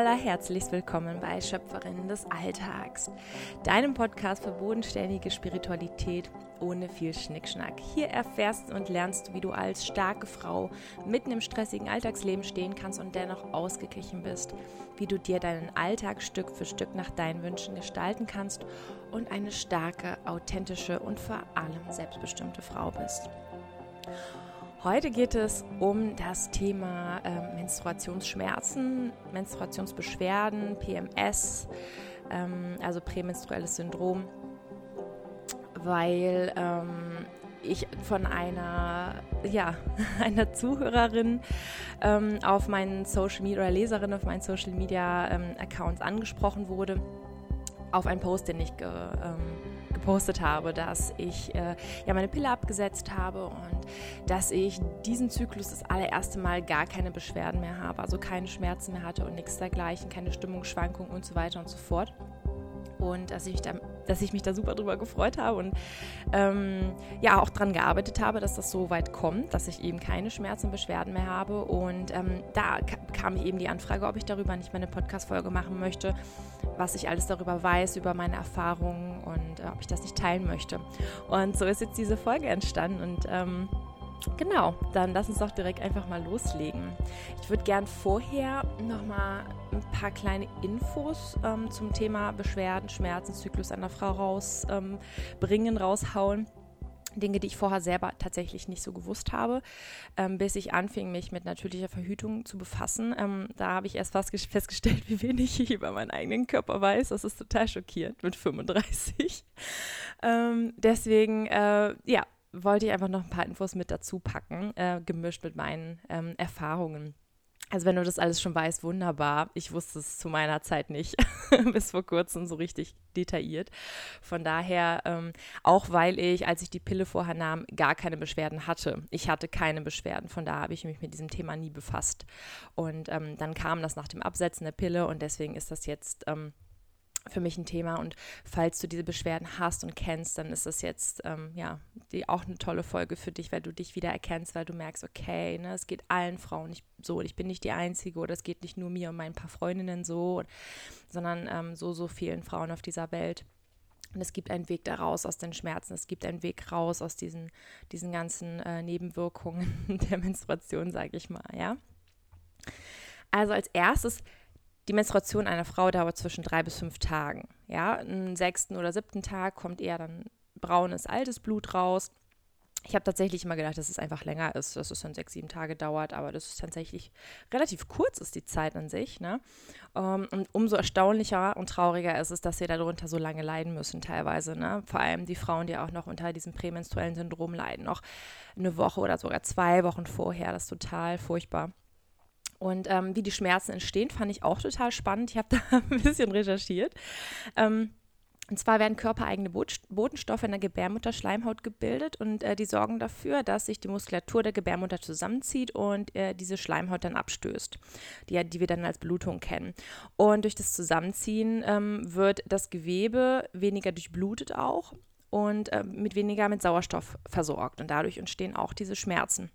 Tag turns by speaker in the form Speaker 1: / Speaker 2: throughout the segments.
Speaker 1: allerherzlichst willkommen bei Schöpferinnen des Alltags, deinem Podcast für bodenständige Spiritualität ohne viel Schnickschnack. Hier erfährst und lernst du, wie du als starke Frau mitten im stressigen Alltagsleben stehen kannst und dennoch ausgeglichen bist, wie du dir deinen Alltag Stück für Stück nach deinen Wünschen gestalten kannst und eine starke, authentische und vor allem selbstbestimmte Frau bist. Heute geht es um das Thema äh, Menstruationsschmerzen, Menstruationsbeschwerden, PMS, ähm, also prämenstruelles Syndrom, weil ähm, ich von einer, ja, einer Zuhörerin ähm, auf meinen Social Media oder Leserin auf meinen Social Media ähm, Accounts angesprochen wurde, auf einen Post, den ich ge, ähm, gepostet habe, dass ich äh, ja meine Pille abgesetzt habe und dass ich diesen Zyklus das allererste Mal gar keine Beschwerden mehr habe, also keine Schmerzen mehr hatte und nichts dergleichen, keine Stimmungsschwankungen und so weiter und so fort. Und dass ich mich dass ich mich da super drüber gefreut habe und ähm, ja auch daran gearbeitet habe, dass das so weit kommt, dass ich eben keine Schmerzen und Beschwerden mehr habe. Und ähm, da kam eben die Anfrage, ob ich darüber nicht mal eine Podcast-Folge machen möchte, was ich alles darüber weiß, über meine Erfahrungen und äh, ob ich das nicht teilen möchte. Und so ist jetzt diese Folge entstanden und ähm, Genau, dann lass uns doch direkt einfach mal loslegen. Ich würde gern vorher nochmal ein paar kleine Infos ähm, zum Thema Beschwerden, Schmerzen, Zyklus einer Frau rausbringen, ähm, raushauen. Dinge, die ich vorher selber tatsächlich nicht so gewusst habe, ähm, bis ich anfing, mich mit natürlicher Verhütung zu befassen. Ähm, da habe ich erst fast festgestellt, wie wenig ich über meinen eigenen Körper weiß. Das ist total schockierend mit 35. Ähm, deswegen, äh, ja, wollte ich einfach noch ein paar Infos mit dazu packen, äh, gemischt mit meinen ähm, Erfahrungen. Also wenn du das alles schon weißt, wunderbar. Ich wusste es zu meiner Zeit nicht, bis vor kurzem so richtig detailliert. Von daher, ähm, auch weil ich, als ich die Pille vorher nahm, gar keine Beschwerden hatte. Ich hatte keine Beschwerden, von daher habe ich mich mit diesem Thema nie befasst. Und ähm, dann kam das nach dem Absetzen der Pille und deswegen ist das jetzt... Ähm, für mich ein Thema. Und falls du diese Beschwerden hast und kennst, dann ist das jetzt ähm, ja die, auch eine tolle Folge für dich, weil du dich wieder erkennst, weil du merkst, okay, ne, es geht allen Frauen nicht so ich bin nicht die Einzige oder es geht nicht nur mir und meinen paar Freundinnen so, sondern ähm, so, so vielen Frauen auf dieser Welt. Und es gibt einen Weg daraus aus den Schmerzen, es gibt einen Weg raus aus diesen, diesen ganzen äh, Nebenwirkungen der Menstruation, sage ich mal, ja. Also als erstes die Menstruation einer Frau dauert zwischen drei bis fünf Tagen. Ja, am sechsten oder siebten Tag kommt eher dann braunes, altes Blut raus. Ich habe tatsächlich immer gedacht, dass es einfach länger ist, dass es dann sechs, sieben Tage dauert, aber das ist tatsächlich relativ kurz ist die Zeit an sich. Ne? Ähm, und umso erstaunlicher und trauriger ist es, dass sie darunter so lange leiden müssen teilweise. Ne? Vor allem die Frauen, die auch noch unter diesem prämenstruellen Syndrom leiden, noch eine Woche oder sogar zwei Wochen vorher. Das ist total furchtbar. Und ähm, wie die Schmerzen entstehen, fand ich auch total spannend. Ich habe da ein bisschen recherchiert. Ähm, und zwar werden körpereigene Botenstoffe in der Gebärmutterschleimhaut gebildet und äh, die sorgen dafür, dass sich die Muskulatur der Gebärmutter zusammenzieht und äh, diese Schleimhaut dann abstößt, die, die wir dann als Blutung kennen. Und durch das Zusammenziehen ähm, wird das Gewebe weniger durchblutet auch und äh, mit weniger mit Sauerstoff versorgt. Und dadurch entstehen auch diese Schmerzen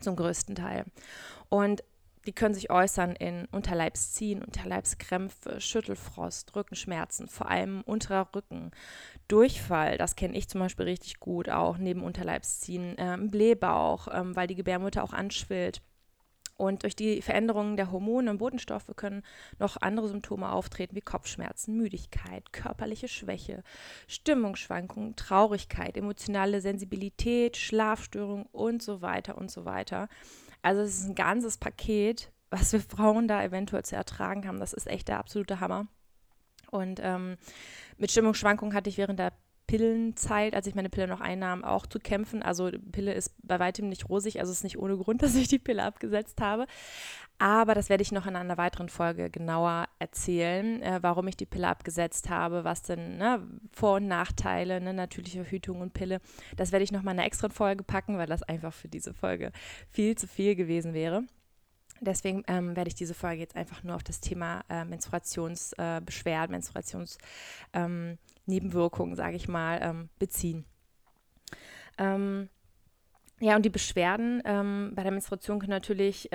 Speaker 1: zum größten Teil. Und die können sich äußern in Unterleibsziehen, Unterleibskrämpfe, Schüttelfrost, Rückenschmerzen, vor allem unterer Rücken, Durchfall, das kenne ich zum Beispiel richtig gut, auch neben Unterleibsziehen, ähm, Blähbauch, ähm, weil die Gebärmutter auch anschwillt. Und durch die Veränderungen der Hormone und Botenstoffe können noch andere Symptome auftreten, wie Kopfschmerzen, Müdigkeit, körperliche Schwäche, Stimmungsschwankungen, Traurigkeit, emotionale Sensibilität, Schlafstörungen und so weiter und so weiter. Also es ist ein ganzes Paket, was wir Frauen da eventuell zu ertragen haben. Das ist echt der absolute Hammer. Und ähm, mit Stimmungsschwankungen hatte ich während der Pillenzeit, als ich meine Pille noch einnahm, auch zu kämpfen. Also Pille ist bei weitem nicht rosig, also es ist nicht ohne Grund, dass ich die Pille abgesetzt habe. Aber das werde ich noch in einer weiteren Folge genauer erzählen, äh, warum ich die Pille abgesetzt habe, was denn ne, Vor- und Nachteile, ne, natürliche Verhütung und Pille. Das werde ich noch mal in einer extra Folge packen, weil das einfach für diese Folge viel zu viel gewesen wäre. Deswegen ähm, werde ich diese Folge jetzt einfach nur auf das Thema äh, Menstruationsbeschwerden, äh, Menstruationsnebenwirkungen, ähm, sage ich mal, ähm, beziehen. Ähm, ja, und die Beschwerden ähm, bei der Menstruation können natürlich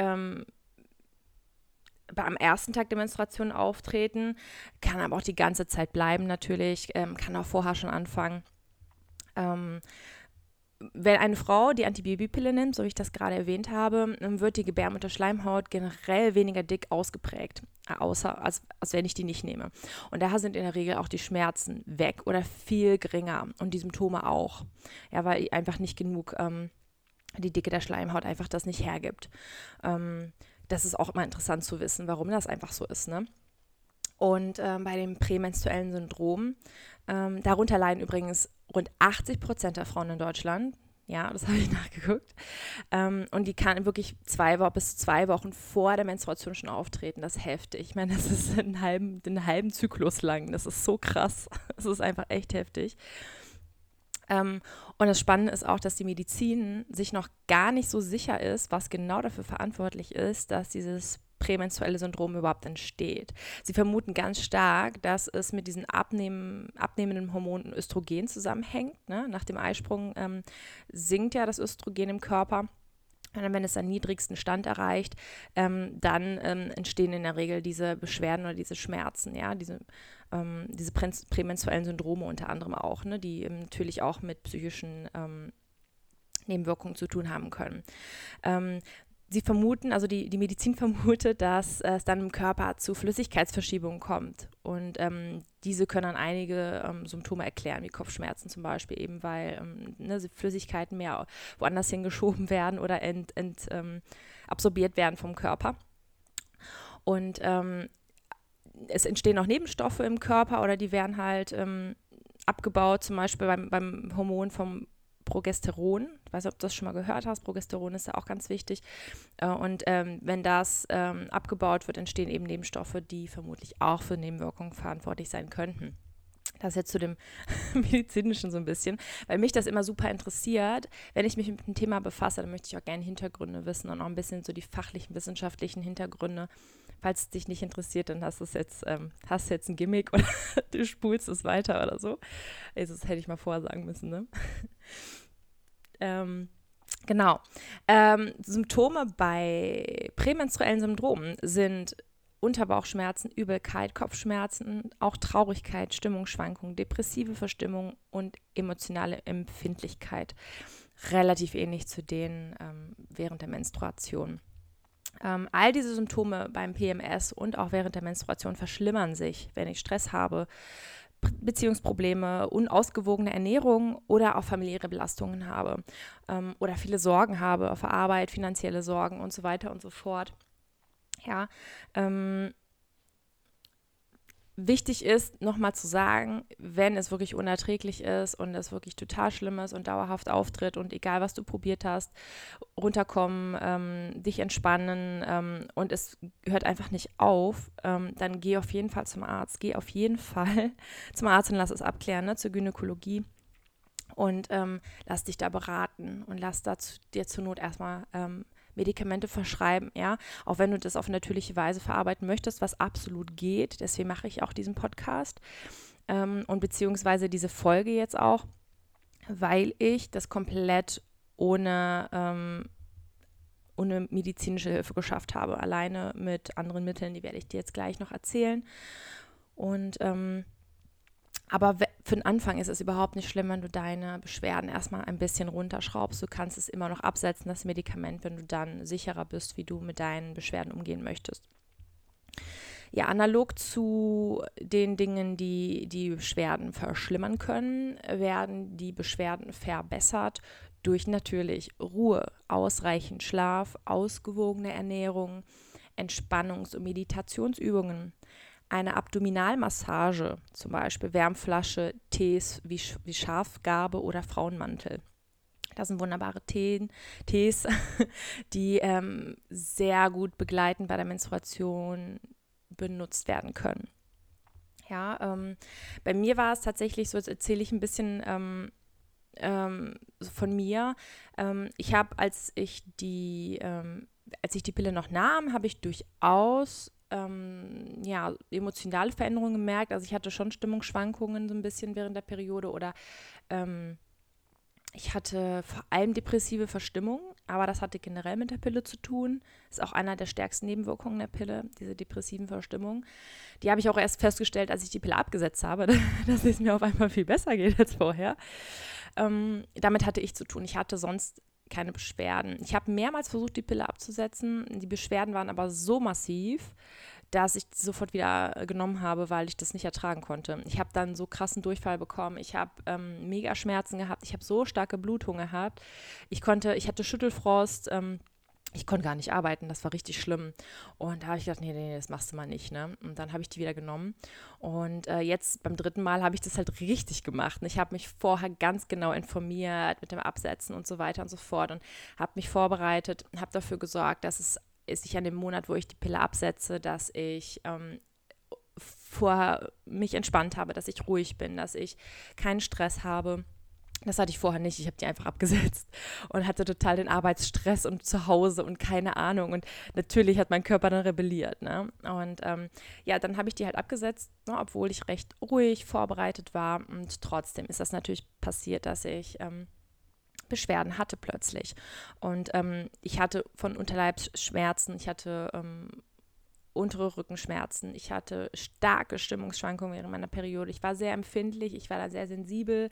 Speaker 1: am ersten Tag der Menstruation auftreten, kann aber auch die ganze Zeit bleiben natürlich, ähm, kann auch vorher schon anfangen. Ähm, wenn eine Frau die Antibabypille nimmt, so wie ich das gerade erwähnt habe, wird die Gebärmutterschleimhaut generell weniger dick ausgeprägt, äh, außer als, als wenn ich die nicht nehme. Und daher sind in der Regel auch die Schmerzen weg oder viel geringer und die Symptome auch. Ja, weil einfach nicht genug ähm, die Dicke der Schleimhaut einfach das nicht hergibt. Ähm, das ist auch immer interessant zu wissen, warum das einfach so ist. Ne? Und ähm, bei dem prämenstruellen Syndrom, ähm, darunter leiden übrigens rund 80 Prozent der Frauen in Deutschland. Ja, das habe ich nachgeguckt. Ähm, und die kann wirklich zwei Wochen bis zwei Wochen vor der Menstruation schon auftreten. Das ist heftig. Ich meine, das ist einen halben, einen halben Zyklus lang. Das ist so krass. Das ist einfach echt heftig. Ähm, und das Spannende ist auch, dass die Medizin sich noch gar nicht so sicher ist, was genau dafür verantwortlich ist, dass dieses prämenstruelle Syndrom überhaupt entsteht. Sie vermuten ganz stark, dass es mit diesen abnehmen, abnehmenden Hormonen Östrogen zusammenhängt. Ne? Nach dem Eisprung ähm, sinkt ja das Östrogen im Körper. Und wenn es seinen niedrigsten Stand erreicht, ähm, dann ähm, entstehen in der Regel diese Beschwerden oder diese Schmerzen, ja, diese, ähm, diese prä prämenstruellen Syndrome unter anderem auch, ne, die natürlich auch mit psychischen ähm, Nebenwirkungen zu tun haben können. Ähm, sie vermuten, also die, die Medizin vermutet, dass es dann im Körper zu Flüssigkeitsverschiebungen kommt. Und ähm, diese können dann einige ähm, Symptome erklären, wie Kopfschmerzen zum Beispiel, eben weil ähm, ne, Flüssigkeiten mehr woanders hingeschoben werden oder ent, ent, ähm, absorbiert werden vom Körper. Und ähm, es entstehen auch Nebenstoffe im Körper oder die werden halt ähm, abgebaut, zum Beispiel beim, beim Hormon vom Progesteron. Ich weiß nicht, ob du das schon mal gehört hast. Progesteron ist ja auch ganz wichtig. Äh, und ähm, wenn das ähm, abgebaut wird, entstehen eben Nebenstoffe, die vermutlich auch für Nebenwirkungen verantwortlich sein könnten. Das jetzt zu dem medizinischen so ein bisschen, weil mich das immer super interessiert. Wenn ich mich mit dem Thema befasse, dann möchte ich auch gerne Hintergründe wissen und auch ein bisschen so die fachlichen, wissenschaftlichen Hintergründe. Falls es dich nicht interessiert, dann hast du jetzt, ähm, jetzt ein Gimmick oder du spulst es weiter oder so. Also das hätte ich mal vorher sagen müssen, ne? Ähm, genau. Ähm, Symptome bei prämenstruellen Syndromen sind Unterbauchschmerzen, Übelkeit, Kopfschmerzen, auch Traurigkeit, Stimmungsschwankungen, depressive Verstimmung und emotionale Empfindlichkeit. Relativ ähnlich zu denen ähm, während der Menstruation. Ähm, all diese Symptome beim PMS und auch während der Menstruation verschlimmern sich, wenn ich Stress habe, Beziehungsprobleme, unausgewogene Ernährung oder auch familiäre Belastungen habe ähm, oder viele Sorgen habe auf Arbeit, finanzielle Sorgen und so weiter und so fort. Ja, ähm, wichtig ist, nochmal zu sagen, wenn es wirklich unerträglich ist und es wirklich total schlimm ist und dauerhaft auftritt und egal, was du probiert hast, runterkommen, ähm, dich entspannen ähm, und es hört einfach nicht auf, ähm, dann geh auf jeden Fall zum Arzt. Geh auf jeden Fall zum Arzt und lass es abklären, ne, zur Gynäkologie. Und ähm, lass dich da beraten und lass da dir zur Not erstmal ähm, Medikamente verschreiben, ja, auch wenn du das auf natürliche Weise verarbeiten möchtest, was absolut geht. Deswegen mache ich auch diesen Podcast ähm, und beziehungsweise diese Folge jetzt auch, weil ich das komplett ohne, ähm, ohne medizinische Hilfe geschafft habe, alleine mit anderen Mitteln, die werde ich dir jetzt gleich noch erzählen. Und ähm, aber für den Anfang ist es überhaupt nicht schlimm, wenn du deine Beschwerden erstmal ein bisschen runterschraubst. Du kannst es immer noch absetzen, das Medikament, wenn du dann sicherer bist, wie du mit deinen Beschwerden umgehen möchtest. Ja, analog zu den Dingen, die die Beschwerden verschlimmern können, werden die Beschwerden verbessert durch natürlich Ruhe, ausreichend Schlaf, ausgewogene Ernährung, Entspannungs- und Meditationsübungen, eine Abdominalmassage, zum Beispiel Wärmflasche, Tees wie, wie Schafgarbe oder Frauenmantel. Das sind wunderbare Teen, Tees, die ähm, sehr gut begleitend bei der Menstruation benutzt werden können. Ja, ähm, bei mir war es tatsächlich so, jetzt erzähle ich ein bisschen ähm, ähm, von mir. Ähm, ich habe, als ich die, ähm, als ich die Pille noch nahm, habe ich durchaus ähm, ja, emotionale Veränderungen gemerkt. Also ich hatte schon Stimmungsschwankungen so ein bisschen während der Periode oder ähm, Ich hatte vor allem depressive Verstimmung, aber das hatte generell mit der Pille zu tun. Ist auch einer der stärksten Nebenwirkungen der Pille, diese depressiven Verstimmungen. Die habe ich auch erst festgestellt, als ich die Pille abgesetzt habe, dass es mir auf einmal viel besser geht als vorher. Ähm, damit hatte ich zu tun. Ich hatte sonst keine Beschwerden. Ich habe mehrmals versucht, die Pille abzusetzen. Die Beschwerden waren aber so massiv, dass ich sofort wieder äh, genommen habe, weil ich das nicht ertragen konnte. Ich habe dann so krassen Durchfall bekommen. Ich habe ähm, mega Schmerzen gehabt. Ich habe so starke Blutung gehabt. Ich konnte, ich hatte Schüttelfrost. Ähm, ich konnte gar nicht arbeiten, das war richtig schlimm. Und da habe ich gedacht, nee, nee, das machst du mal nicht. Ne? Und dann habe ich die wieder genommen. Und äh, jetzt beim dritten Mal habe ich das halt richtig gemacht. Ich habe mich vorher ganz genau informiert mit dem Absetzen und so weiter und so fort und habe mich vorbereitet, habe dafür gesorgt, dass es ist ich an dem Monat, wo ich die Pille absetze, dass ich ähm, vorher mich entspannt habe, dass ich ruhig bin, dass ich keinen Stress habe. Das hatte ich vorher nicht. Ich habe die einfach abgesetzt und hatte total den Arbeitsstress und zu Hause und keine Ahnung. Und natürlich hat mein Körper dann rebelliert. Ne? Und ähm, ja, dann habe ich die halt abgesetzt, ne, obwohl ich recht ruhig vorbereitet war. Und trotzdem ist das natürlich passiert, dass ich ähm, Beschwerden hatte plötzlich. Und ähm, ich hatte von Unterleibsschmerzen, ich hatte ähm, untere Rückenschmerzen, ich hatte starke Stimmungsschwankungen während meiner Periode. Ich war sehr empfindlich, ich war da sehr sensibel.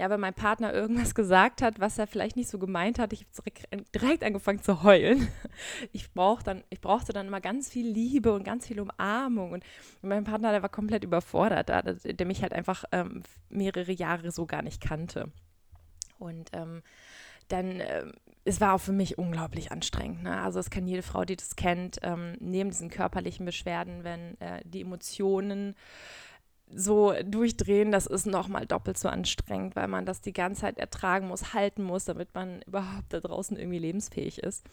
Speaker 1: Ja, wenn mein Partner irgendwas gesagt hat, was er vielleicht nicht so gemeint hat, ich habe direkt angefangen zu heulen. Ich, brauch dann, ich brauchte dann immer ganz viel Liebe und ganz viel Umarmung. Und mein Partner, der war komplett überfordert, der mich halt einfach ähm, mehrere Jahre so gar nicht kannte. Und ähm, dann, äh, es war auch für mich unglaublich anstrengend. Ne? Also es kann jede Frau, die das kennt, ähm, neben diesen körperlichen Beschwerden, wenn äh, die Emotionen so durchdrehen, das ist nochmal doppelt so anstrengend, weil man das die ganze Zeit ertragen muss, halten muss, damit man überhaupt da draußen irgendwie lebensfähig ist.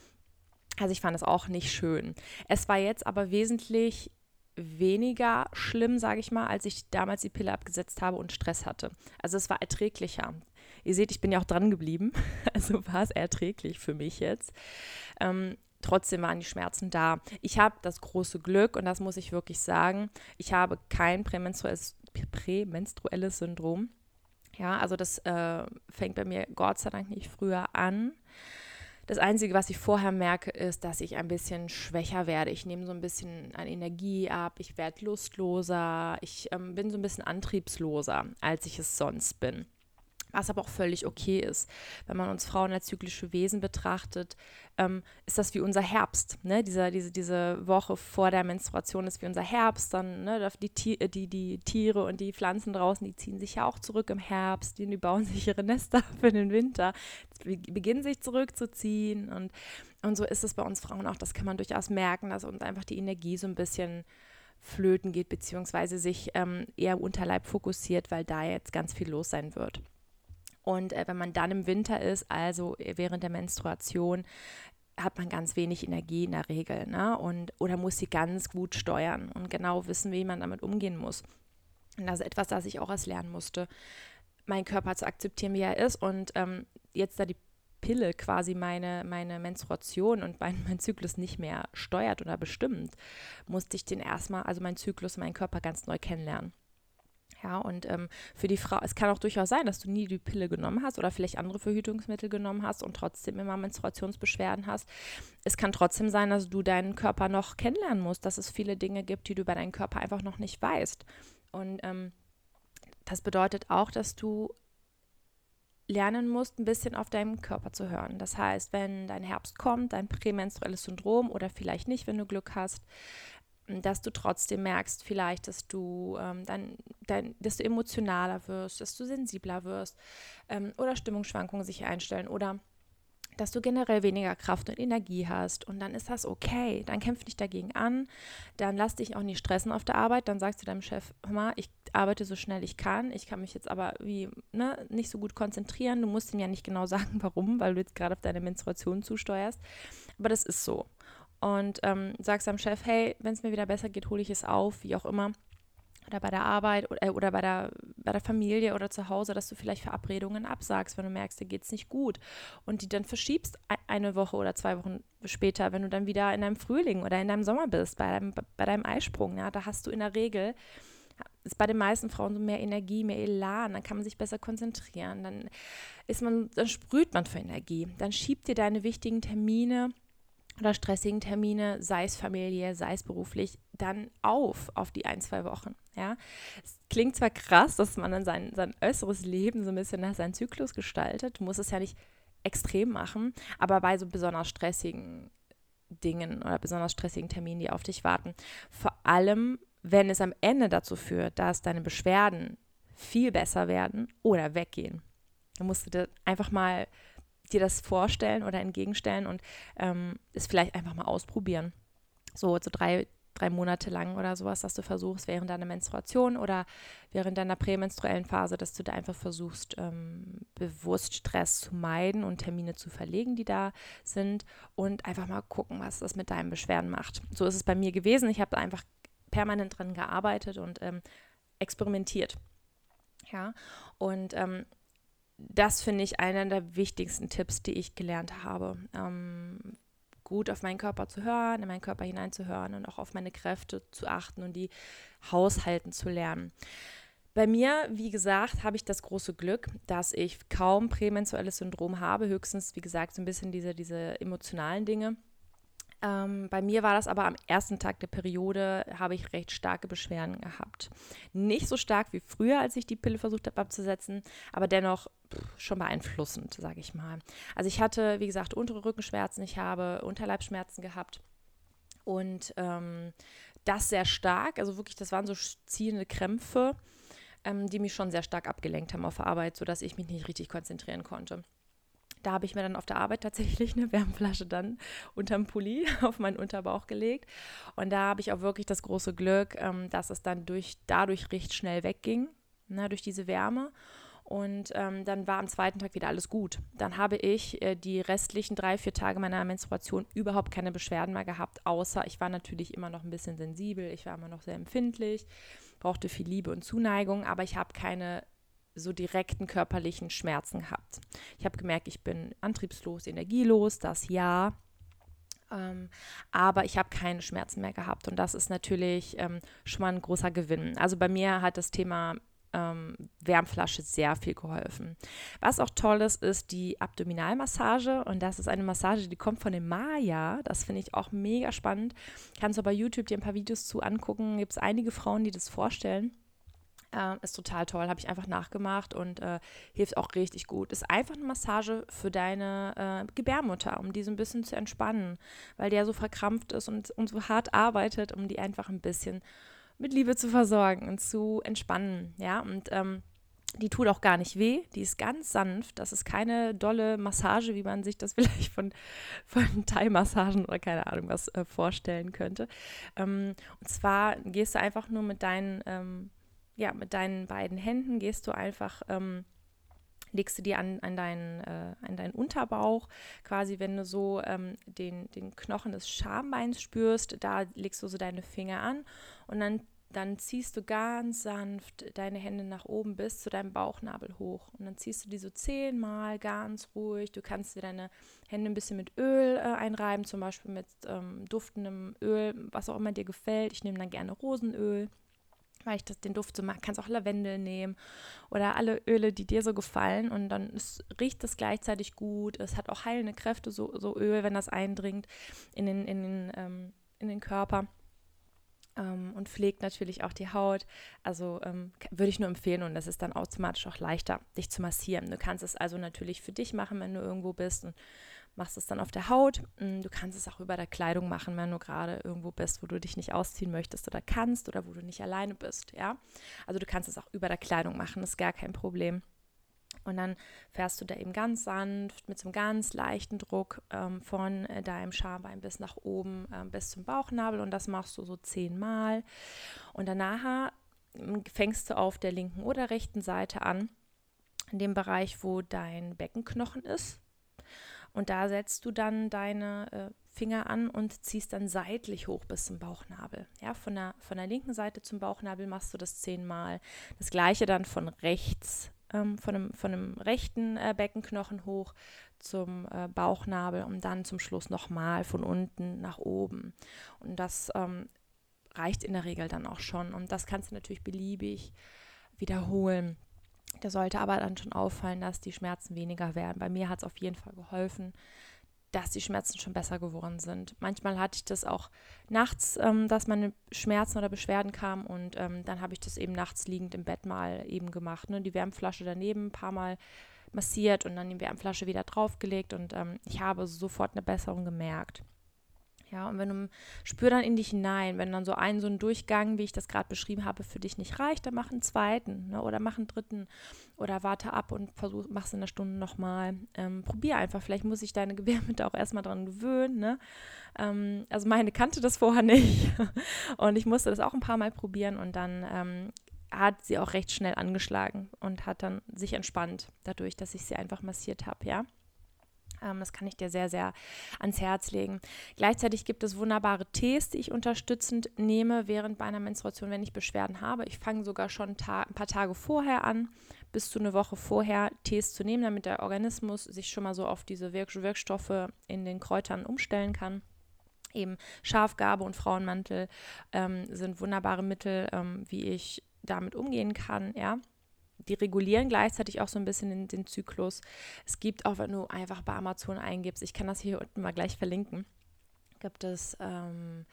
Speaker 1: Also ich fand es auch nicht schön. Es war jetzt aber wesentlich weniger schlimm, sage ich mal, als ich damals die Pille abgesetzt habe und Stress hatte. Also es war erträglicher. Ihr seht, ich bin ja auch dran geblieben, also war es erträglich für mich jetzt. Ähm, trotzdem waren die Schmerzen da. Ich habe das große Glück, und das muss ich wirklich sagen, ich habe kein prämenstruelles, prämenstruelles Syndrom. Ja, also das äh, fängt bei mir Gott sei Dank nicht früher an. Das Einzige, was ich vorher merke, ist, dass ich ein bisschen schwächer werde. Ich nehme so ein bisschen an Energie ab, ich werde lustloser, ich ähm, bin so ein bisschen antriebsloser, als ich es sonst bin was aber auch völlig okay ist. Wenn man uns Frauen als zyklische Wesen betrachtet, ähm, ist das wie unser Herbst. Ne? Diese, diese, diese Woche vor der Menstruation ist wie unser Herbst. Dann ne, die, äh, die, die Tiere und die Pflanzen draußen, die ziehen sich ja auch zurück im Herbst, die, die bauen sich ihre Nester für den Winter, die beginnen sich zurückzuziehen. Und, und so ist es bei uns Frauen auch. Das kann man durchaus merken, dass uns einfach die Energie so ein bisschen flöten geht, beziehungsweise sich ähm, eher Unterleib fokussiert, weil da jetzt ganz viel los sein wird. Und äh, wenn man dann im Winter ist, also während der Menstruation, hat man ganz wenig Energie in der Regel, ne? Und, oder muss sie ganz gut steuern und genau wissen, wie man damit umgehen muss. Und das ist etwas, das ich auch erst lernen musste, meinen Körper zu akzeptieren, wie er ist. Und ähm, jetzt, da die Pille quasi meine, meine Menstruation und mein, mein Zyklus nicht mehr steuert oder bestimmt, musste ich den erstmal, also meinen Zyklus, meinen Körper ganz neu kennenlernen. Ja, und ähm, für die Frau, es kann auch durchaus sein, dass du nie die Pille genommen hast oder vielleicht andere Verhütungsmittel genommen hast und trotzdem immer Menstruationsbeschwerden hast. Es kann trotzdem sein, dass du deinen Körper noch kennenlernen musst, dass es viele Dinge gibt, die du über deinen Körper einfach noch nicht weißt. Und ähm, das bedeutet auch, dass du lernen musst, ein bisschen auf deinen Körper zu hören. Das heißt, wenn dein Herbst kommt, dein prämenstruelles Syndrom oder vielleicht nicht, wenn du Glück hast, dass du trotzdem merkst, vielleicht, dass du ähm, dann, dann, dass du emotionaler wirst, dass du sensibler wirst ähm, oder Stimmungsschwankungen sich einstellen oder dass du generell weniger Kraft und Energie hast und dann ist das okay. Dann kämpf nicht dagegen an, dann lass dich auch nicht stressen auf der Arbeit, dann sagst du deinem Chef, hör mal, ich arbeite so schnell ich kann, ich kann mich jetzt aber wie ne, nicht so gut konzentrieren. Du musst ihm ja nicht genau sagen, warum, weil du jetzt gerade auf deine Menstruation zusteuerst, aber das ist so und ähm, sagst deinem Chef, hey, wenn es mir wieder besser geht, hole ich es auf, wie auch immer. Oder bei der Arbeit oder, äh, oder bei, der, bei der Familie oder zu Hause, dass du vielleicht Verabredungen absagst, wenn du merkst, dir geht es nicht gut. Und die dann verschiebst eine Woche oder zwei Wochen später, wenn du dann wieder in deinem Frühling oder in deinem Sommer bist, bei deinem, bei deinem Eisprung. Ja, da hast du in der Regel ist bei den meisten Frauen so mehr Energie, mehr Elan, dann kann man sich besser konzentrieren, dann ist man, dann sprüht man für Energie, dann schiebt dir deine wichtigen Termine oder stressigen Termine, sei es Familie, sei es beruflich, dann auf, auf die ein, zwei Wochen. Ja, es klingt zwar krass, dass man dann sein, sein äußeres Leben so ein bisschen nach seinem Zyklus gestaltet. Du musst es ja nicht extrem machen, aber bei so besonders stressigen Dingen oder besonders stressigen Terminen, die auf dich warten. Vor allem, wenn es am Ende dazu führt, dass deine Beschwerden viel besser werden oder weggehen. Dann musst du dir einfach mal dir das vorstellen oder entgegenstellen und ähm, es vielleicht einfach mal ausprobieren. So, so drei, drei Monate lang oder sowas, dass du versuchst, während deiner Menstruation oder während deiner prämenstruellen Phase, dass du da einfach versuchst, ähm, bewusst Stress zu meiden und Termine zu verlegen, die da sind und einfach mal gucken, was das mit deinen Beschwerden macht. So ist es bei mir gewesen. Ich habe einfach permanent dran gearbeitet und ähm, experimentiert. Ja, und ähm, das finde ich einer der wichtigsten Tipps, die ich gelernt habe. Ähm, gut auf meinen Körper zu hören, in meinen Körper hineinzuhören und auch auf meine Kräfte zu achten und die haushalten zu lernen. Bei mir, wie gesagt, habe ich das große Glück, dass ich kaum prämenstruelles Syndrom habe, höchstens, wie gesagt, so ein bisschen diese, diese emotionalen Dinge. Ähm, bei mir war das aber am ersten Tag der Periode, habe ich recht starke Beschwerden gehabt. Nicht so stark wie früher, als ich die Pille versucht habe abzusetzen, aber dennoch schon beeinflussend, sage ich mal. Also ich hatte, wie gesagt, untere Rückenschmerzen, ich habe Unterleibschmerzen gehabt und ähm, das sehr stark. Also wirklich, das waren so ziehende Krämpfe, ähm, die mich schon sehr stark abgelenkt haben auf der Arbeit, sodass ich mich nicht richtig konzentrieren konnte. Da habe ich mir dann auf der Arbeit tatsächlich eine Wärmflasche dann unterm Pulli auf meinen Unterbauch gelegt. Und da habe ich auch wirklich das große Glück, ähm, dass es dann durch, dadurch recht schnell wegging, ne, durch diese Wärme. Und ähm, dann war am zweiten Tag wieder alles gut. Dann habe ich äh, die restlichen drei, vier Tage meiner Menstruation überhaupt keine Beschwerden mehr gehabt, außer ich war natürlich immer noch ein bisschen sensibel, ich war immer noch sehr empfindlich, brauchte viel Liebe und Zuneigung, aber ich habe keine so direkten körperlichen Schmerzen gehabt. Ich habe gemerkt, ich bin antriebslos, energielos, das ja. Ähm, aber ich habe keine Schmerzen mehr gehabt und das ist natürlich ähm, schon mal ein großer Gewinn. Also bei mir hat das Thema ähm, Wärmflasche sehr viel geholfen. Was auch toll ist, ist die Abdominalmassage und das ist eine Massage, die kommt von dem Maya. Das finde ich auch mega spannend. Kannst du bei YouTube dir ein paar Videos zu angucken. Gibt es einige Frauen, die das vorstellen. Äh, ist total toll, habe ich einfach nachgemacht und äh, hilft auch richtig gut. Ist einfach eine Massage für deine äh, Gebärmutter, um die so ein bisschen zu entspannen, weil die ja so verkrampft ist und, und so hart arbeitet, um die einfach ein bisschen mit Liebe zu versorgen und zu entspannen. Ja, und ähm, die tut auch gar nicht weh, die ist ganz sanft. Das ist keine dolle Massage, wie man sich das vielleicht von, von Thai-Massagen oder keine Ahnung was äh, vorstellen könnte. Ähm, und zwar gehst du einfach nur mit deinen ähm, ja, mit deinen beiden Händen gehst du einfach, ähm, legst du die an, an, deinen, äh, an deinen Unterbauch, quasi wenn du so ähm, den, den Knochen des Schambeins spürst, da legst du so deine Finger an und dann, dann ziehst du ganz sanft deine Hände nach oben bis zu deinem Bauchnabel hoch und dann ziehst du die so zehnmal ganz ruhig. Du kannst dir deine Hände ein bisschen mit Öl äh, einreiben, zum Beispiel mit ähm, duftendem Öl, was auch immer dir gefällt. Ich nehme dann gerne Rosenöl weil ich das, den Duft so mag. Kannst auch Lavendel nehmen oder alle Öle, die dir so gefallen. Und dann ist, riecht es gleichzeitig gut. Es hat auch heilende Kräfte, so, so Öl, wenn das eindringt in den, in den, ähm, in den Körper. Ähm, und pflegt natürlich auch die Haut. Also ähm, würde ich nur empfehlen und das ist dann automatisch auch leichter, dich zu massieren. Du kannst es also natürlich für dich machen, wenn du irgendwo bist und machst es dann auf der Haut. Mm, du kannst es auch über der Kleidung machen, wenn du gerade irgendwo bist, wo du dich nicht ausziehen möchtest oder kannst oder wo du nicht alleine bist, ja. Also du kannst es auch über der Kleidung machen, ist gar kein Problem. Und dann fährst du da eben ganz sanft mit so einem ganz leichten Druck ähm, von äh, deinem Schambein bis nach oben, äh, bis zum Bauchnabel. Und das machst du so zehnmal. Und danach mm, fängst du auf der linken oder rechten Seite an, in dem Bereich, wo dein Beckenknochen ist. Und da setzt du dann deine äh, Finger an und ziehst dann seitlich hoch bis zum Bauchnabel. Ja, von der, von der linken Seite zum Bauchnabel machst du das zehnmal. Das gleiche dann von rechts, ähm, von, dem, von dem rechten äh, Beckenknochen hoch zum äh, Bauchnabel und dann zum Schluss nochmal von unten nach oben. Und das ähm, reicht in der Regel dann auch schon. Und das kannst du natürlich beliebig wiederholen. Da sollte aber dann schon auffallen, dass die Schmerzen weniger werden. Bei mir hat es auf jeden Fall geholfen, dass die Schmerzen schon besser geworden sind. Manchmal hatte ich das auch nachts, ähm, dass meine Schmerzen oder Beschwerden kamen und ähm, dann habe ich das eben nachts liegend im Bett mal eben gemacht. Ne? Die Wärmflasche daneben ein paar Mal massiert und dann die Wärmflasche wieder draufgelegt und ähm, ich habe sofort eine Besserung gemerkt. Ja, und wenn du spür dann in dich hinein, wenn dann so ein so ein Durchgang, wie ich das gerade beschrieben habe, für dich nicht reicht, dann mach einen zweiten ne, oder mach einen dritten oder warte ab und versuch, mach's in einer Stunde nochmal. Ähm, probier einfach, vielleicht muss ich deine Gebärmutter auch erstmal dran gewöhnen. Ne? Ähm, also meine kannte das vorher nicht und ich musste das auch ein paar Mal probieren und dann ähm, hat sie auch recht schnell angeschlagen und hat dann sich entspannt dadurch, dass ich sie einfach massiert habe, ja. Ähm, das kann ich dir sehr, sehr ans Herz legen. Gleichzeitig gibt es wunderbare Tees, die ich unterstützend nehme während meiner Menstruation, wenn ich Beschwerden habe. Ich fange sogar schon ein paar Tage vorher an, bis zu eine Woche vorher Tees zu nehmen, damit der Organismus sich schon mal so auf diese Wirk Wirkstoffe in den Kräutern umstellen kann. Eben Schafgabe und Frauenmantel ähm, sind wunderbare Mittel, ähm, wie ich damit umgehen kann, ja die regulieren gleichzeitig auch so ein bisschen den, den Zyklus. Es gibt auch, wenn du einfach bei Amazon eingibst, ich kann das hier unten mal gleich verlinken, gibt es ähm,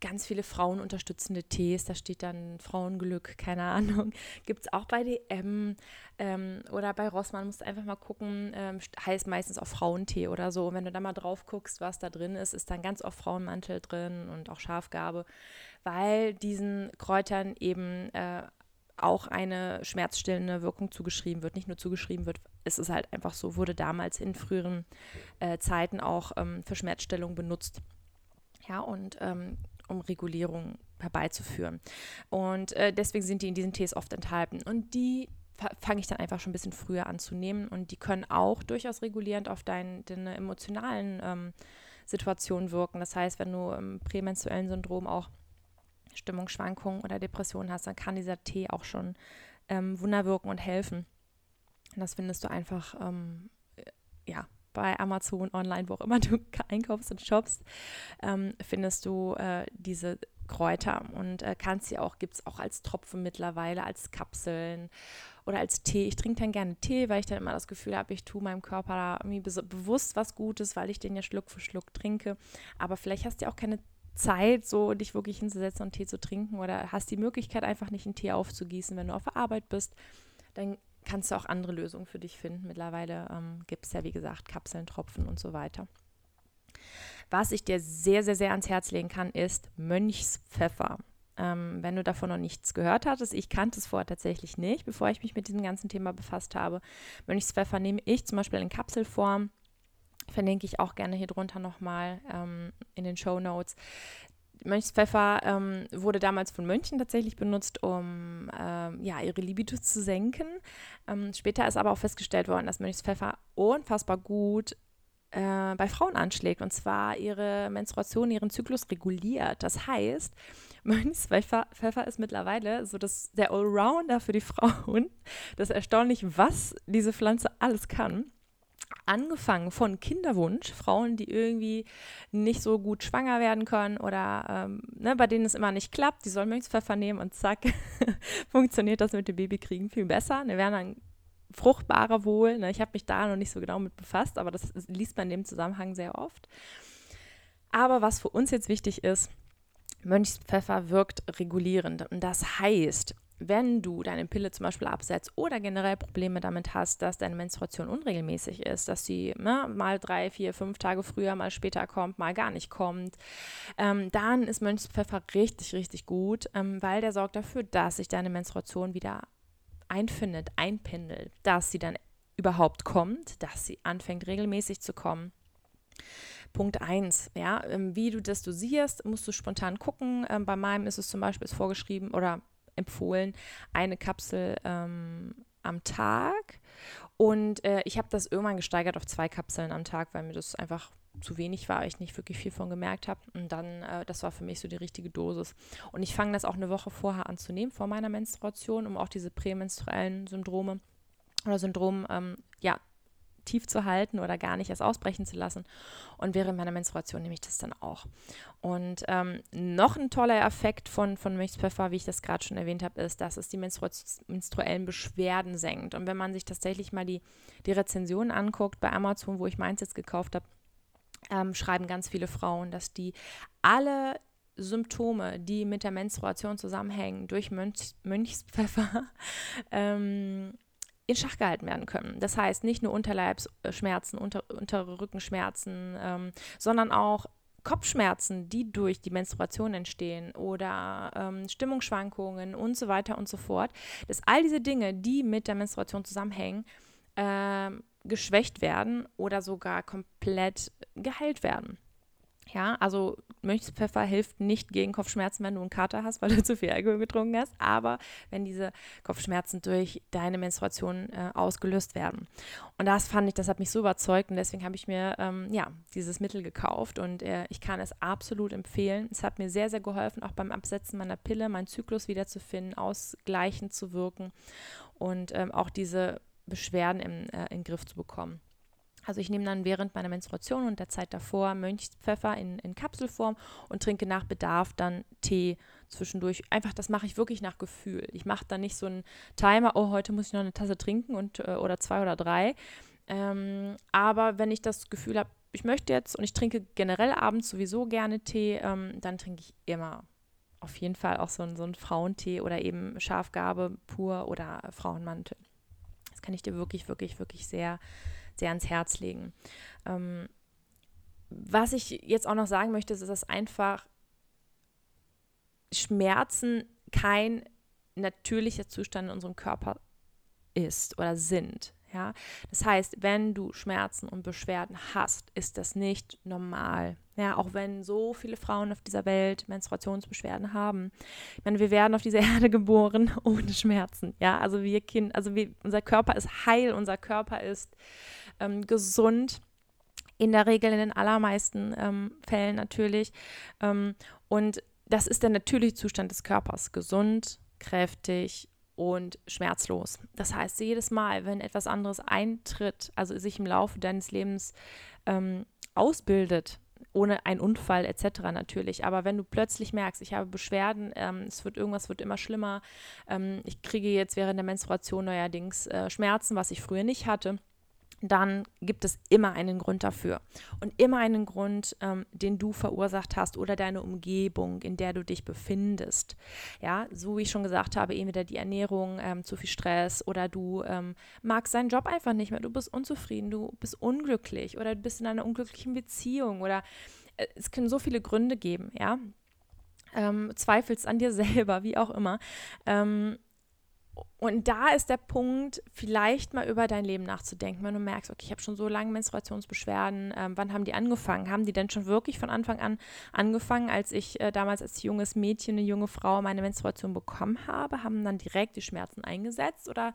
Speaker 1: ganz viele frauenunterstützende Tees, da steht dann Frauenglück, keine Ahnung. Gibt es auch bei DM ähm, oder bei Rossmann, musst du einfach mal gucken, ähm, heißt meistens auch Frauentee oder so. Und wenn du da mal drauf guckst, was da drin ist, ist dann ganz oft Frauenmantel drin und auch Schafgabe, weil diesen Kräutern eben äh, auch eine schmerzstillende Wirkung zugeschrieben wird. Nicht nur zugeschrieben wird, es ist halt einfach so, wurde damals in früheren äh, Zeiten auch ähm, für Schmerzstillung benutzt. Ja, und ähm, um Regulierung herbeizuführen. Und äh, deswegen sind die in diesen Tees oft enthalten. Und die fange ich dann einfach schon ein bisschen früher an zu nehmen. Und die können auch durchaus regulierend auf dein, deine emotionalen ähm, Situationen wirken. Das heißt, wenn du im prämenstruellen Syndrom auch Stimmungsschwankungen oder Depressionen hast, dann kann dieser Tee auch schon ähm, Wunder wirken und helfen. Und das findest du einfach, ähm, ja, bei Amazon, online, wo auch immer du einkaufst und shoppst, ähm, findest du äh, diese Kräuter und äh, kannst sie auch, gibt es auch als Tropfen mittlerweile, als Kapseln oder als Tee. Ich trinke dann gerne Tee, weil ich dann immer das Gefühl habe, ich tue meinem Körper da irgendwie bewusst was Gutes, weil ich den ja Schluck für Schluck trinke. Aber vielleicht hast du ja auch keine Zeit, so dich wirklich hinzusetzen und Tee zu trinken oder hast die Möglichkeit, einfach nicht einen Tee aufzugießen, wenn du auf der Arbeit bist, dann kannst du auch andere Lösungen für dich finden. Mittlerweile ähm, gibt es ja, wie gesagt, Kapseln, Tropfen und so weiter. Was ich dir sehr, sehr, sehr ans Herz legen kann, ist Mönchspfeffer. Ähm, wenn du davon noch nichts gehört hattest, ich kannte es vorher tatsächlich nicht, bevor ich mich mit diesem ganzen Thema befasst habe. Mönchspfeffer nehme ich zum Beispiel in Kapselform verlinke ich auch gerne hier drunter nochmal ähm, in den Show Notes. Mönchspfeffer ähm, wurde damals von Mönchen tatsächlich benutzt, um ähm, ja, ihre Libido zu senken. Ähm, später ist aber auch festgestellt worden, dass Mönchspfeffer unfassbar gut äh, bei Frauen anschlägt und zwar ihre Menstruation, ihren Zyklus reguliert. Das heißt, Mönchspfeffer Pfeffer ist mittlerweile so das, der Allrounder für die Frauen. Das ist erstaunlich, was diese Pflanze alles kann angefangen von Kinderwunsch, Frauen, die irgendwie nicht so gut schwanger werden können oder ähm, ne, bei denen es immer nicht klappt, die sollen Mönchspfeffer nehmen und zack, funktioniert das mit dem Babykriegen viel besser. Die werden dann fruchtbarer wohl. Ne? Ich habe mich da noch nicht so genau mit befasst, aber das liest man in dem Zusammenhang sehr oft. Aber was für uns jetzt wichtig ist, Mönchspfeffer wirkt regulierend. Und das heißt, wenn du deine Pille zum Beispiel absetzt oder generell Probleme damit hast, dass deine Menstruation unregelmäßig ist, dass sie ne, mal drei, vier, fünf Tage früher, mal später kommt, mal gar nicht kommt, ähm, dann ist Mönchspfeffer richtig, richtig gut, ähm, weil der sorgt dafür, dass sich deine Menstruation wieder einfindet, einpendelt, dass sie dann überhaupt kommt, dass sie anfängt regelmäßig zu kommen. Punkt 1, ja, ähm, wie du das dosierst, musst du spontan gucken. Ähm, bei meinem ist es zum Beispiel vorgeschrieben oder empfohlen, eine Kapsel ähm, am Tag. Und äh, ich habe das irgendwann gesteigert auf zwei Kapseln am Tag, weil mir das einfach zu wenig war, ich nicht wirklich viel von gemerkt habe. Und dann, äh, das war für mich so die richtige Dosis. Und ich fange das auch eine Woche vorher an zu nehmen, vor meiner Menstruation, um auch diese prämenstruellen Syndrome oder Syndrom, ähm, ja, tief zu halten oder gar nicht erst ausbrechen zu lassen. Und während meiner Menstruation nehme ich das dann auch. Und ähm, noch ein toller Effekt von, von Milchpfeffer, wie ich das gerade schon erwähnt habe, ist, dass es die Menstru menstruellen Beschwerden senkt. Und wenn man sich tatsächlich mal die, die Rezensionen anguckt bei Amazon, wo ich meins jetzt gekauft habe, ähm, schreiben ganz viele Frauen, dass die alle Symptome, die mit der Menstruation zusammenhängen, durch Mönch, Mönchspfeffer ähm, in Schach gehalten werden können. Das heißt, nicht nur Unterleibsschmerzen, unter, untere Rückenschmerzen, ähm, sondern auch Kopfschmerzen, die durch die Menstruation entstehen oder ähm, Stimmungsschwankungen und so weiter und so fort, dass all diese Dinge, die mit der Menstruation zusammenhängen, ähm, geschwächt werden oder sogar komplett geheilt werden. Ja, also Mönchspfeffer hilft nicht gegen Kopfschmerzen, wenn du einen Kater hast, weil du zu viel Alkohol getrunken hast, aber wenn diese Kopfschmerzen durch deine Menstruation äh, ausgelöst werden. Und das fand ich, das hat mich so überzeugt und deswegen habe ich mir ähm, ja dieses Mittel gekauft und äh, ich kann es absolut empfehlen. Es hat mir sehr, sehr geholfen, auch beim Absetzen meiner Pille, meinen Zyklus wiederzufinden, ausgleichend zu wirken und ähm, auch diese Beschwerden im, äh, in den Griff zu bekommen. Also ich nehme dann während meiner Menstruation und der Zeit davor Mönchspfeffer in, in Kapselform und trinke nach Bedarf dann Tee zwischendurch. Einfach, das mache ich wirklich nach Gefühl. Ich mache dann nicht so einen Timer, oh, heute muss ich noch eine Tasse trinken und, äh, oder zwei oder drei. Ähm, aber wenn ich das Gefühl habe, ich möchte jetzt und ich trinke generell abends sowieso gerne Tee, ähm, dann trinke ich immer auf jeden Fall auch so, so einen Frauentee oder eben Schafgarbe pur oder Frauenmantel. Das kann ich dir wirklich, wirklich, wirklich sehr sehr ans Herz legen. Ähm, was ich jetzt auch noch sagen möchte, ist, dass einfach Schmerzen kein natürlicher Zustand in unserem Körper ist oder sind. Ja? Das heißt, wenn du Schmerzen und Beschwerden hast, ist das nicht normal. Ja, auch wenn so viele Frauen auf dieser Welt Menstruationsbeschwerden haben. Ich meine, wir werden auf dieser Erde geboren ohne Schmerzen. Ja, also wir Kind, also wir, unser Körper ist heil, unser Körper ist ähm, gesund. In der Regel, in den allermeisten ähm, Fällen natürlich. Ähm, und das ist der natürliche Zustand des Körpers. Gesund, kräftig und schmerzlos. Das heißt, jedes Mal, wenn etwas anderes eintritt, also sich im Laufe deines Lebens ähm, ausbildet, ohne einen Unfall etc. natürlich. Aber wenn du plötzlich merkst, ich habe Beschwerden, ähm, es wird irgendwas wird immer schlimmer, ähm, ich kriege jetzt während der Menstruation neuerdings äh, Schmerzen, was ich früher nicht hatte, dann gibt es immer einen Grund dafür. Und immer einen Grund, ähm, den du verursacht hast oder deine Umgebung, in der du dich befindest. Ja, so wie ich schon gesagt habe, entweder die Ernährung, ähm, zu viel Stress oder du ähm, magst deinen Job einfach nicht mehr, du bist unzufrieden, du bist unglücklich oder du bist in einer unglücklichen Beziehung oder äh, es können so viele Gründe geben, ja. Ähm, zweifelst an dir selber, wie auch immer. Ähm, und da ist der Punkt, vielleicht mal über dein Leben nachzudenken, wenn du merkst, okay, ich habe schon so lange Menstruationsbeschwerden, ähm, wann haben die angefangen? Haben die denn schon wirklich von Anfang an angefangen, als ich äh, damals als junges Mädchen, eine junge Frau meine Menstruation bekommen habe? Haben dann direkt die Schmerzen eingesetzt oder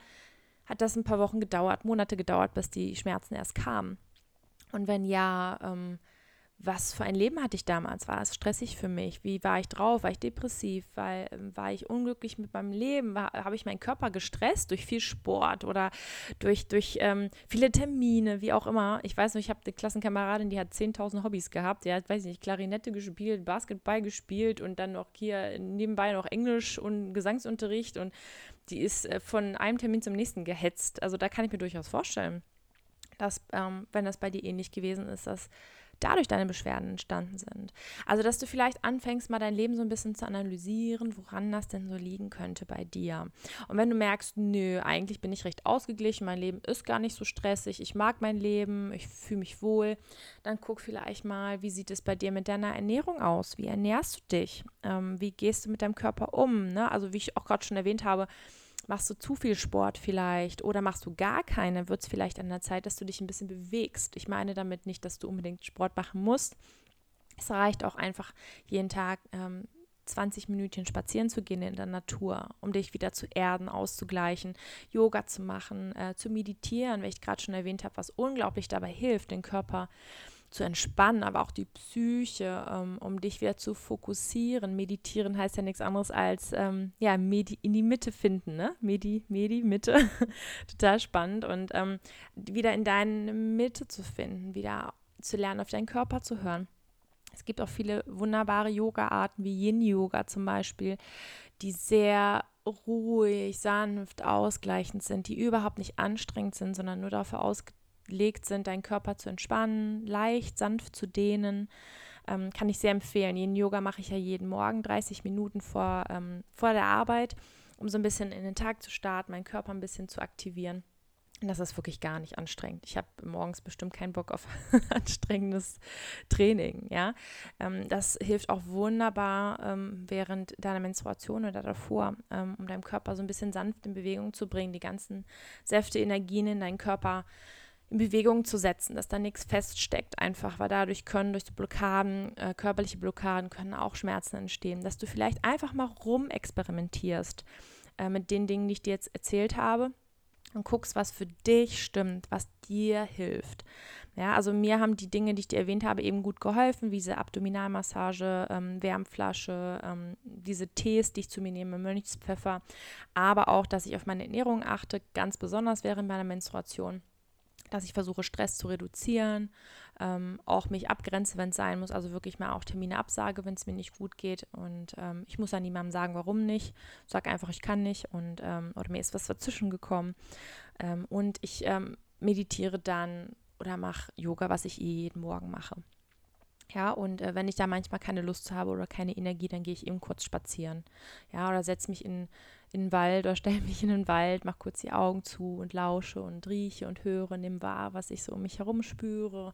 Speaker 1: hat das ein paar Wochen gedauert, Monate gedauert, bis die Schmerzen erst kamen? Und wenn ja, ähm, was für ein Leben hatte ich damals? War es stressig für mich? Wie war ich drauf? War ich depressiv? War, ähm, war ich unglücklich mit meinem Leben? Habe ich meinen Körper gestresst durch viel Sport oder durch, durch ähm, viele Termine, wie auch immer? Ich weiß noch, ich habe eine Klassenkameradin, die hat 10.000 Hobbys gehabt. Die hat, weiß ich nicht, Klarinette gespielt, Basketball gespielt und dann noch hier nebenbei noch Englisch und Gesangsunterricht und die ist äh, von einem Termin zum nächsten gehetzt. Also da kann ich mir durchaus vorstellen, dass, ähm, wenn das bei dir ähnlich gewesen ist, dass dadurch deine Beschwerden entstanden sind. Also, dass du vielleicht anfängst, mal dein Leben so ein bisschen zu analysieren, woran das denn so liegen könnte bei dir. Und wenn du merkst, nö, eigentlich bin ich recht ausgeglichen, mein Leben ist gar nicht so stressig, ich mag mein Leben, ich fühle mich wohl, dann guck vielleicht mal, wie sieht es bei dir mit deiner Ernährung aus? Wie ernährst du dich? Ähm, wie gehst du mit deinem Körper um? Ne? Also, wie ich auch gerade schon erwähnt habe, Machst du zu viel Sport vielleicht oder machst du gar keine, wird es vielleicht an der Zeit, dass du dich ein bisschen bewegst. Ich meine damit nicht, dass du unbedingt Sport machen musst. Es reicht auch einfach jeden Tag ähm, 20 Minütchen spazieren zu gehen in der Natur, um dich wieder zu erden, auszugleichen, Yoga zu machen, äh, zu meditieren, wie ich gerade schon erwähnt habe, was unglaublich dabei hilft, den Körper zu entspannen, aber auch die Psyche, ähm, um dich wieder zu fokussieren. Meditieren heißt ja nichts anderes als ähm, ja, Medi in die Mitte finden, ne? Medi, Medi, Mitte. Total spannend. Und ähm, wieder in deine Mitte zu finden, wieder zu lernen, auf deinen Körper zu hören. Es gibt auch viele wunderbare Yoga-Arten wie Yin-Yoga zum Beispiel, die sehr ruhig, sanft, ausgleichend sind, die überhaupt nicht anstrengend sind, sondern nur dafür ausgelegt gelegt sind, deinen Körper zu entspannen, leicht, sanft zu dehnen. Ähm, kann ich sehr empfehlen. Jeden Yoga mache ich ja jeden Morgen, 30 Minuten vor, ähm, vor der Arbeit, um so ein bisschen in den Tag zu starten, meinen Körper ein bisschen zu aktivieren. Und das ist wirklich gar nicht anstrengend. Ich habe morgens bestimmt keinen Bock auf anstrengendes Training. Ja, ähm, das hilft auch wunderbar ähm, während deiner Menstruation oder davor, ähm, um deinem Körper so ein bisschen sanft in Bewegung zu bringen, die ganzen Säfte, Energien in deinen Körper zu in Bewegung zu setzen, dass da nichts feststeckt, einfach, weil dadurch können durch Blockaden, äh, körperliche Blockaden, können auch Schmerzen entstehen, dass du vielleicht einfach mal rumexperimentierst äh, mit den Dingen, die ich dir jetzt erzählt habe und guckst, was für dich stimmt, was dir hilft. Ja, also mir haben die Dinge, die ich dir erwähnt habe, eben gut geholfen, wie diese Abdominalmassage, ähm, Wärmflasche, ähm, diese Tees, die ich zu mir nehme, Mönchspfeffer, aber auch, dass ich auf meine Ernährung achte, ganz besonders während meiner Menstruation dass ich versuche, Stress zu reduzieren, ähm, auch mich abgrenze, wenn es sein muss, also wirklich mal auch Termine absage, wenn es mir nicht gut geht. Und ähm, ich muss ja niemandem sagen, warum nicht. Sag einfach, ich kann nicht und ähm, oder mir ist was dazwischen gekommen. Ähm, und ich ähm, meditiere dann oder mache Yoga, was ich eh jeden Morgen mache. Ja, und äh, wenn ich da manchmal keine Lust habe oder keine Energie, dann gehe ich eben kurz spazieren. Ja, oder setze mich in, in den Wald oder stelle mich in den Wald, mache kurz die Augen zu und lausche und rieche und höre, nehme wahr, was ich so um mich herum spüre.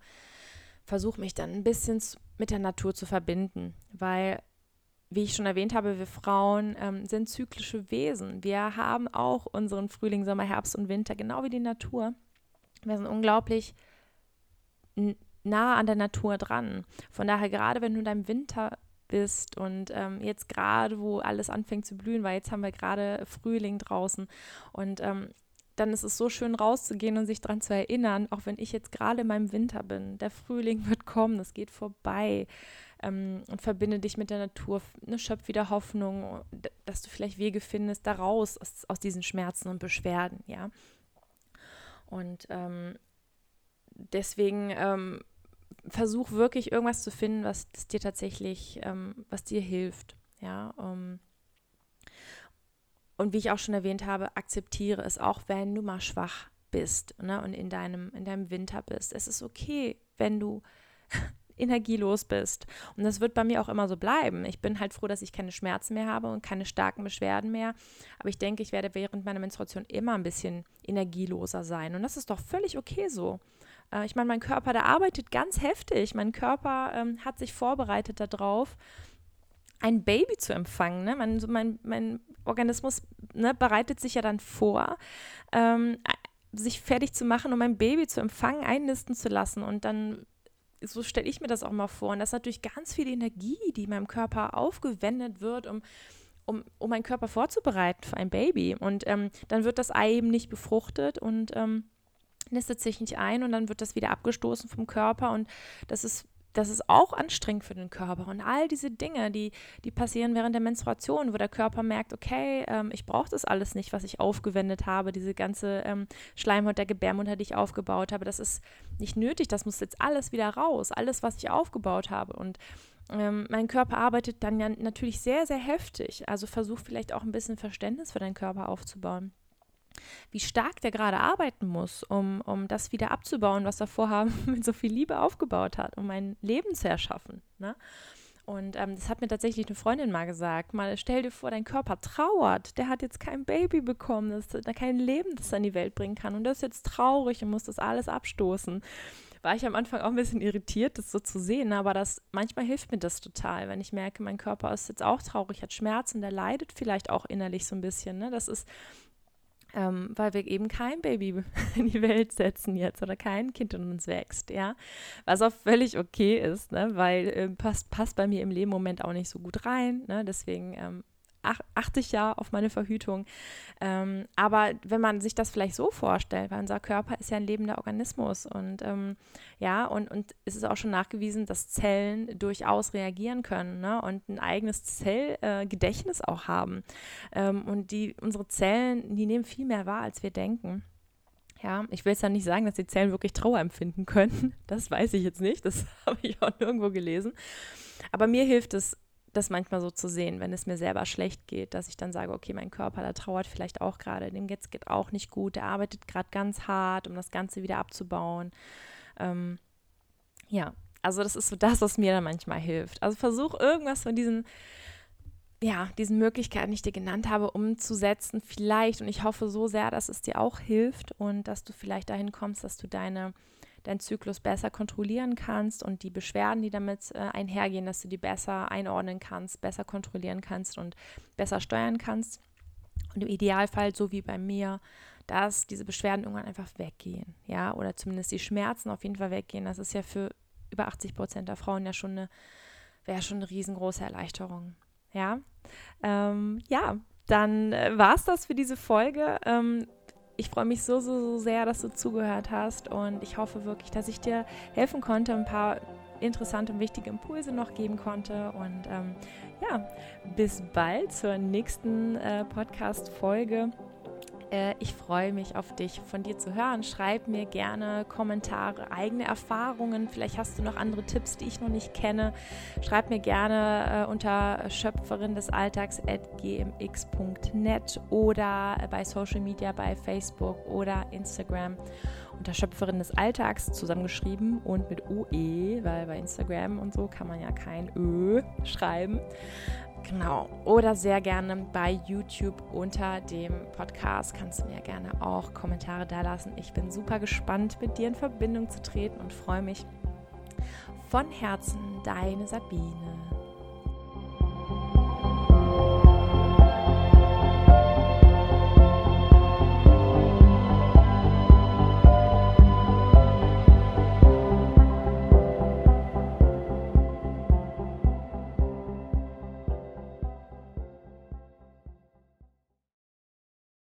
Speaker 1: Versuche mich dann ein bisschen mit der Natur zu verbinden, weil, wie ich schon erwähnt habe, wir Frauen ähm, sind zyklische Wesen. Wir haben auch unseren Frühling, Sommer, Herbst und Winter, genau wie die Natur. Wir sind unglaublich nah an der Natur dran. Von daher, gerade wenn du in deinem Winter bist und ähm, jetzt gerade, wo alles anfängt zu blühen, weil jetzt haben wir gerade Frühling draußen und ähm, dann ist es so schön rauszugehen und sich daran zu erinnern, auch wenn ich jetzt gerade in meinem Winter bin, der Frühling wird kommen, es geht vorbei ähm, und verbinde dich mit der Natur, ne, schöpf wieder Hoffnung, dass du vielleicht Wege findest, da raus aus, aus diesen Schmerzen und Beschwerden, ja. Und ähm, deswegen ähm, versuch wirklich irgendwas zu finden, was dir tatsächlich, ähm, was dir hilft. Ja, um, und wie ich auch schon erwähnt habe, akzeptiere es auch, wenn du mal schwach bist ne, und in deinem, in deinem Winter bist. Es ist okay, wenn du energielos bist. Und das wird bei mir auch immer so bleiben. Ich bin halt froh, dass ich keine Schmerzen mehr habe und keine starken Beschwerden mehr. Aber ich denke, ich werde während meiner Menstruation immer ein bisschen energieloser sein. Und das ist doch völlig okay so. Äh, ich meine, mein Körper, der arbeitet ganz heftig. Mein Körper ähm, hat sich vorbereitet darauf, ein Baby zu empfangen. Ne? Mein, mein, mein Organismus ne, bereitet sich ja dann vor, ähm, sich fertig zu machen, um ein Baby zu empfangen, einnisten zu lassen. Und dann, so stelle ich mir das auch mal vor. Und das ist natürlich ganz viel Energie, die meinem Körper aufgewendet wird, um um, um meinen Körper vorzubereiten für ein Baby. Und ähm, dann wird das Ei eben nicht befruchtet und ähm, nistet sich nicht ein und dann wird das wieder abgestoßen vom Körper und das ist das ist auch anstrengend für den Körper. Und all diese Dinge, die, die passieren während der Menstruation, wo der Körper merkt, okay, ähm, ich brauche das alles nicht, was ich aufgewendet habe, diese ganze ähm, Schleimhaut der Gebärmutter, die ich aufgebaut habe, das ist nicht nötig, das muss jetzt alles wieder raus, alles, was ich aufgebaut habe. Und ähm, mein Körper arbeitet dann ja natürlich sehr, sehr heftig. Also versuch vielleicht auch ein bisschen Verständnis für deinen Körper aufzubauen wie stark der gerade arbeiten muss, um, um das wieder abzubauen, was er vorher mit so viel Liebe aufgebaut hat, um ein Leben zu erschaffen. Ne? Und ähm, das hat mir tatsächlich eine Freundin mal gesagt. Mal stell dir vor, dein Körper trauert. Der hat jetzt kein Baby bekommen, das, kein Leben, das er in die Welt bringen kann. Und der ist jetzt traurig und muss das alles abstoßen. War ich am Anfang auch ein bisschen irritiert, das so zu sehen, aber das manchmal hilft mir das total, wenn ich merke, mein Körper ist jetzt auch traurig, hat Schmerzen, der leidet vielleicht auch innerlich so ein bisschen. Ne? Das ist ähm, weil wir eben kein Baby in die Welt setzen jetzt oder kein Kind in uns wächst, ja. Was auch völlig okay ist, ne? weil äh, passt, passt bei mir im Leben Moment auch nicht so gut rein. Ne? Deswegen ähm, achte ich ja auf meine Verhütung. Ähm, aber wenn man sich das vielleicht so vorstellt, weil unser Körper ist ja ein lebender Organismus und ähm, ja, und, und es ist auch schon nachgewiesen, dass Zellen durchaus reagieren können ne? und ein eigenes Zellgedächtnis äh, auch haben. Ähm, und die, unsere Zellen, die nehmen viel mehr wahr, als wir denken. Ja, ich will jetzt ja nicht sagen, dass die Zellen wirklich Trauer empfinden können. Das weiß ich jetzt nicht. Das habe ich auch nirgendwo gelesen. Aber mir hilft es, das manchmal so zu sehen, wenn es mir selber schlecht geht, dass ich dann sage, okay, mein Körper, der trauert vielleicht auch gerade, dem geht es auch nicht gut, der arbeitet gerade ganz hart, um das Ganze wieder abzubauen. Ähm, ja, also das ist so das, was mir dann manchmal hilft. Also versuch irgendwas von diesen ja, diesen Möglichkeiten, die ich dir genannt habe, umzusetzen, vielleicht. Und ich hoffe so sehr, dass es dir auch hilft und dass du vielleicht dahin kommst, dass du deine, deinen Zyklus besser kontrollieren kannst und die Beschwerden, die damit äh, einhergehen, dass du die besser einordnen kannst, besser kontrollieren kannst und besser steuern kannst. Und im Idealfall, so wie bei mir, dass diese Beschwerden irgendwann einfach weggehen, ja, oder zumindest die Schmerzen auf jeden Fall weggehen. Das ist ja für über 80 Prozent der Frauen ja schon eine, wäre schon eine riesengroße Erleichterung. Ja, ähm, ja dann äh, war es das für diese Folge. Ähm, ich freue mich so, so, so sehr, dass du zugehört hast und ich hoffe wirklich, dass ich dir helfen konnte, ein paar interessante und wichtige Impulse noch geben konnte. Und ähm, ja, bis bald zur nächsten äh, Podcast-Folge. Äh, ich freue mich auf dich, von dir zu hören. Schreib mir gerne Kommentare, eigene Erfahrungen. Vielleicht hast du noch andere Tipps, die ich noch nicht kenne. Schreib mir gerne äh, unter Schöpferin des Alltags gmx.net oder bei Social Media bei Facebook oder Instagram unter Schöpferin des Alltags zusammengeschrieben und mit OE, weil bei Instagram und so kann man ja kein Ö schreiben. Genau. Oder sehr gerne bei YouTube unter dem Podcast kannst du mir gerne auch Kommentare da lassen. Ich bin super gespannt, mit dir in Verbindung zu treten und freue mich von Herzen, deine Sabine.